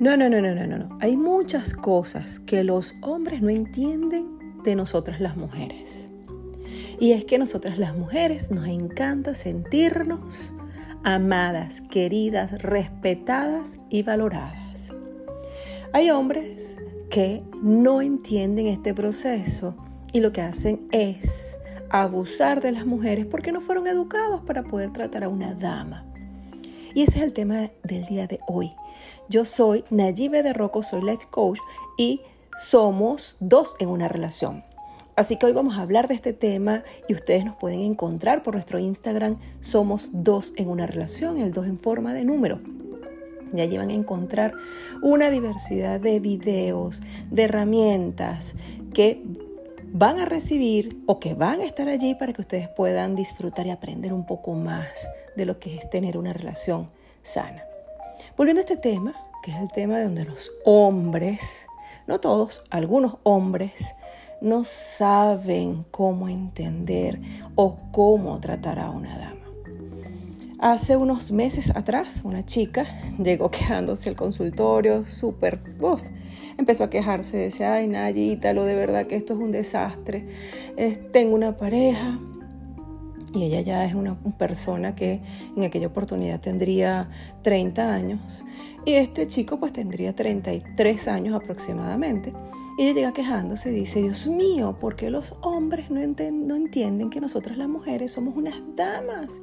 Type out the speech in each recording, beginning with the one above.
No, no, no, no, no, no. Hay muchas cosas que los hombres no entienden de nosotras las mujeres. Y es que nosotras las mujeres nos encanta sentirnos amadas, queridas, respetadas y valoradas. Hay hombres que no entienden este proceso y lo que hacen es abusar de las mujeres porque no fueron educados para poder tratar a una dama. Y ese es el tema del día de hoy. Yo soy Nayibe de Rocco, soy life coach y somos dos en una relación. Así que hoy vamos a hablar de este tema y ustedes nos pueden encontrar por nuestro Instagram. Somos dos en una relación, el dos en forma de número. Y allí van a encontrar una diversidad de videos, de herramientas que van a recibir o que van a estar allí para que ustedes puedan disfrutar y aprender un poco más de lo que es tener una relación sana. Volviendo a este tema, que es el tema de donde los hombres, no todos, algunos hombres, no saben cómo entender o cómo tratar a una. Hace unos meses atrás, una chica llegó quejándose al consultorio, súper, empezó a quejarse, decía, ay Nayita, lo de verdad que esto es un desastre, tengo una pareja, y ella ya es una persona que en aquella oportunidad tendría 30 años y este chico pues tendría 33 años aproximadamente. Ella llega quejándose dice, Dios mío, ¿por qué los hombres no, entienden que nosotras las mujeres somos unas damas?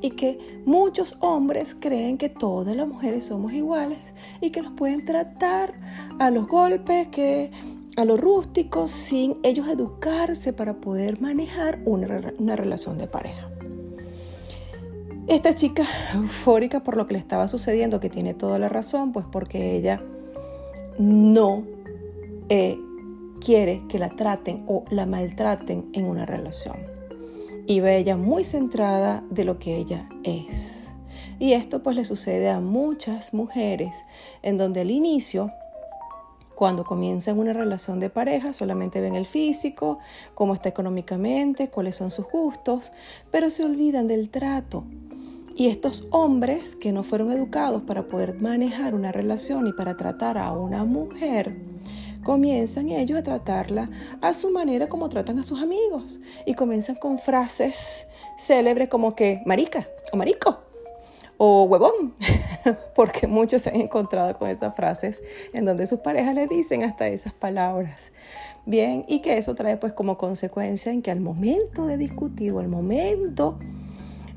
Y que muchos hombres creen que todas las mujeres somos iguales y que nos pueden tratar a los golpes, que a lo rústico, sin ellos educarse para poder manejar una, una relación de pareja. Esta chica eufórica por lo que le estaba sucediendo, que tiene toda la razón, pues porque ella no eh, quiere que la traten o la maltraten en una relación. Y ve ella muy centrada de lo que ella es. Y esto pues le sucede a muchas mujeres en donde al inicio cuando comienzan una relación de pareja solamente ven el físico, cómo está económicamente, cuáles son sus gustos, pero se olvidan del trato. Y estos hombres que no fueron educados para poder manejar una relación y para tratar a una mujer, comienzan ellos a tratarla a su manera como tratan a sus amigos. Y comienzan con frases célebres como que marica o marico o huevón, porque muchos se han encontrado con esas frases en donde sus parejas le dicen hasta esas palabras. Bien, y que eso trae pues como consecuencia en que al momento de discutir o al momento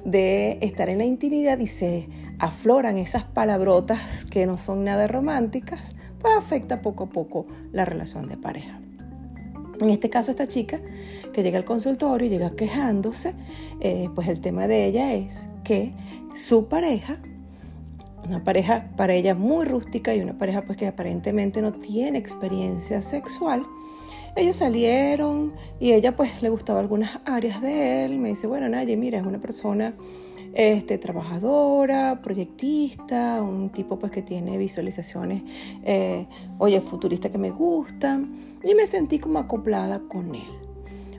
de estar en la intimidad y se afloran esas palabrotas que no son nada románticas, pues afecta poco a poco la relación de pareja. En este caso, esta chica que llega al consultorio y llega quejándose, eh, pues el tema de ella es que su pareja, una pareja para ella muy rústica y una pareja pues que aparentemente no tiene experiencia sexual, ellos salieron y ella pues le gustaba algunas áreas de él. Me dice, bueno, Naye, mira, es una persona este, trabajadora, proyectista, un tipo pues que tiene visualizaciones, eh, oye, futurista que me gustan. Y me sentí como acoplada con él.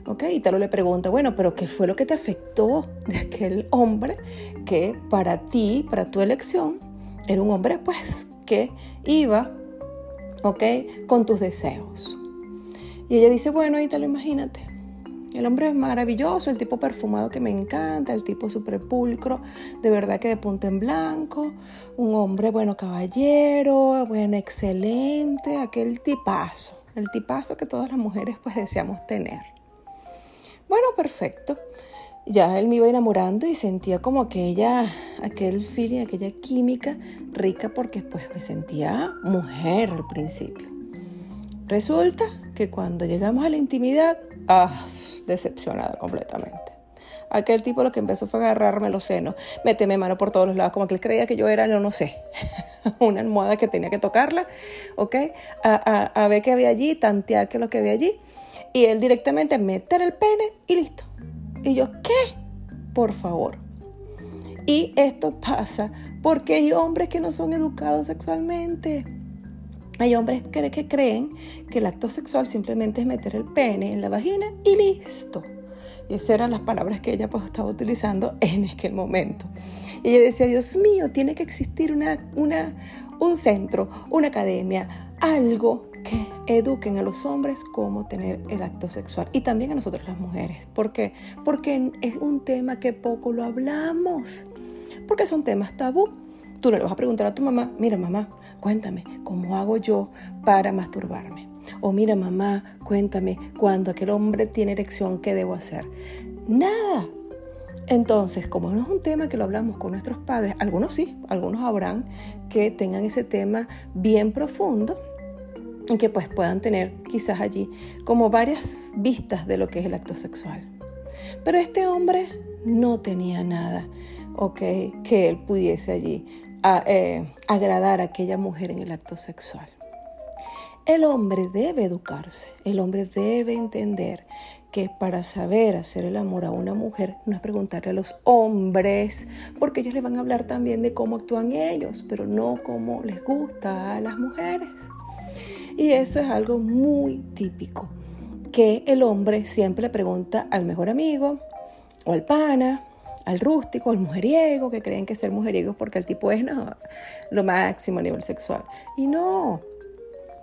¿ok? Y Talo le pregunta, bueno, pero ¿qué fue lo que te afectó de aquel hombre que para ti, para tu elección, era un hombre pues que iba, ¿ok? Con tus deseos. Y ella dice, bueno, Ítalo, imagínate. El hombre es maravilloso, el tipo perfumado que me encanta, el tipo súper pulcro, de verdad que de punta en blanco, un hombre, bueno, caballero, bueno, excelente, aquel tipazo, el tipazo que todas las mujeres pues deseamos tener. Bueno, perfecto. Ya él me iba enamorando y sentía como aquella, aquel feeling, aquella química rica porque pues me sentía mujer al principio. Resulta que cuando llegamos a la intimidad, ah, decepcionada completamente. Aquel tipo lo que empezó fue agarrarme los senos, méteme mano por todos los lados, como que él creía que yo era, no, no sé, una almohada que tenía que tocarla, ¿ok? A, a ver qué había allí, tantear qué es lo que había allí, y él directamente meter el pene y listo. Y yo, ¿qué? Por favor. Y esto pasa porque hay hombres que no son educados sexualmente. Hay hombres que creen que el acto sexual simplemente es meter el pene en la vagina y listo. Y esas eran las palabras que ella pues, estaba utilizando en aquel momento. Y ella decía, Dios mío, tiene que existir una, una, un centro, una academia, algo que eduquen a los hombres cómo tener el acto sexual y también a nosotros las mujeres. ¿Por qué? Porque es un tema que poco lo hablamos, porque son temas tabú. Tú le vas a preguntar a tu mamá, mira mamá, cuéntame, ¿cómo hago yo para masturbarme? O mira mamá, cuéntame, cuando aquel hombre tiene erección, ¿qué debo hacer? Nada. Entonces, como no es un tema que lo hablamos con nuestros padres, algunos sí, algunos habrán que tengan ese tema bien profundo y que pues puedan tener quizás allí como varias vistas de lo que es el acto sexual. Pero este hombre no tenía nada, ok, que él pudiese allí eh, agradar a aquella mujer en el acto sexual. El hombre debe educarse, el hombre debe entender que para saber hacer el amor a una mujer no es preguntarle a los hombres, porque ellos le van a hablar también de cómo actúan ellos, pero no cómo les gusta a las mujeres. Y eso es algo muy típico, que el hombre siempre le pregunta al mejor amigo o al pana, al rústico, al mujeriego, que creen que ser mujeriego porque el tipo es lo máximo a nivel sexual. Y no,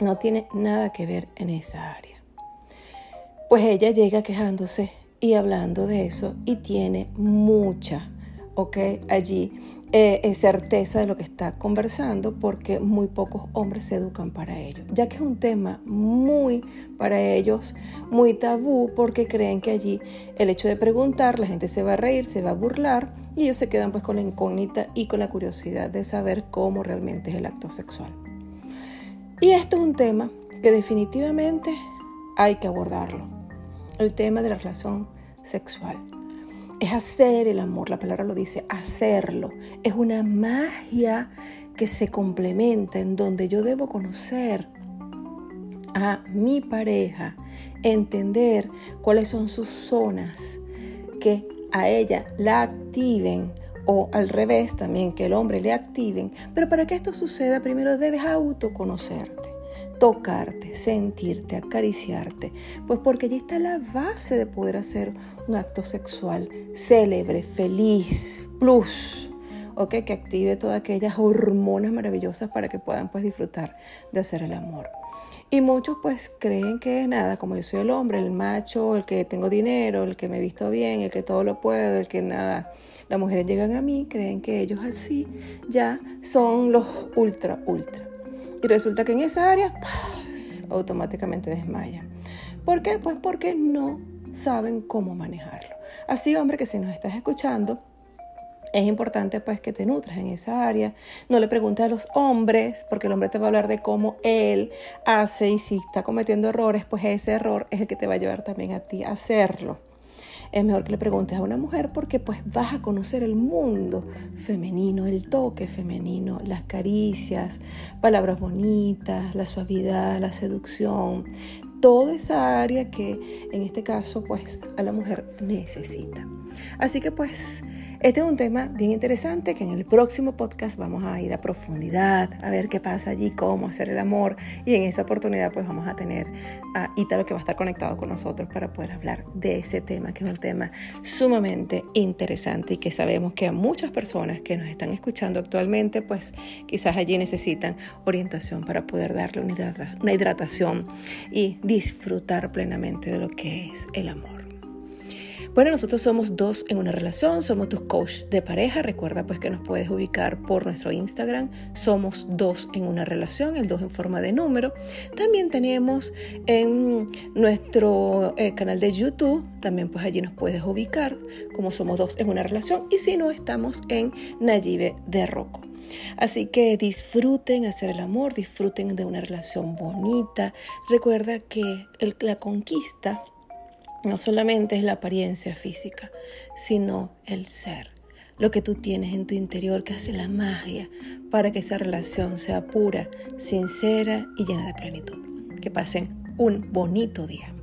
no tiene nada que ver en esa área. Pues ella llega quejándose y hablando de eso y tiene mucha, ¿ok? Allí eh, certeza de lo que está conversando porque muy pocos hombres se educan para ello, ya que es un tema muy para ellos, muy tabú porque creen que allí el hecho de preguntar la gente se va a reír, se va a burlar y ellos se quedan pues con la incógnita y con la curiosidad de saber cómo realmente es el acto sexual. Y esto es un tema que definitivamente hay que abordarlo, el tema de la relación sexual es hacer el amor, la palabra lo dice, hacerlo. Es una magia que se complementa en donde yo debo conocer a mi pareja, entender cuáles son sus zonas, que a ella la activen o al revés también que el hombre le activen. Pero para que esto suceda, primero debes autoconocerte tocarte, sentirte, acariciarte, pues porque allí está la base de poder hacer un acto sexual célebre, feliz, plus, ¿ok? Que active todas aquellas hormonas maravillosas para que puedan pues disfrutar de hacer el amor. Y muchos pues creen que nada, como yo soy el hombre, el macho, el que tengo dinero, el que me visto bien, el que todo lo puedo, el que nada, las mujeres llegan a mí, creen que ellos así ya son los ultra, ultra. Y resulta que en esa área automáticamente desmayan. ¿Por qué? Pues porque no saben cómo manejarlo. Así, hombre, que si nos estás escuchando, es importante pues que te nutras en esa área. No le preguntes a los hombres, porque el hombre te va a hablar de cómo él hace y si está cometiendo errores, pues ese error es el que te va a llevar también a ti a hacerlo es mejor que le preguntes a una mujer porque pues vas a conocer el mundo femenino, el toque femenino, las caricias, palabras bonitas, la suavidad, la seducción, toda esa área que en este caso pues a la mujer necesita. Así que pues este es un tema bien interesante que en el próximo podcast vamos a ir a profundidad, a ver qué pasa allí, cómo hacer el amor y en esa oportunidad pues vamos a tener a Ítalo que va a estar conectado con nosotros para poder hablar de ese tema que es un tema sumamente interesante y que sabemos que a muchas personas que nos están escuchando actualmente pues quizás allí necesitan orientación para poder darle una hidratación y disfrutar plenamente de lo que es el amor. Bueno, nosotros somos dos en una relación, somos tus coach de pareja. Recuerda pues que nos puedes ubicar por nuestro Instagram. Somos dos en una relación, el dos en forma de número. También tenemos en nuestro eh, canal de YouTube, también pues allí nos puedes ubicar como somos dos en una relación. Y si no, estamos en Nayibe de Rocco. Así que disfruten hacer el amor, disfruten de una relación bonita. Recuerda que la conquista no solamente es la apariencia física, sino el ser, lo que tú tienes en tu interior que hace la magia para que esa relación sea pura, sincera y llena de plenitud. Que pasen un bonito día.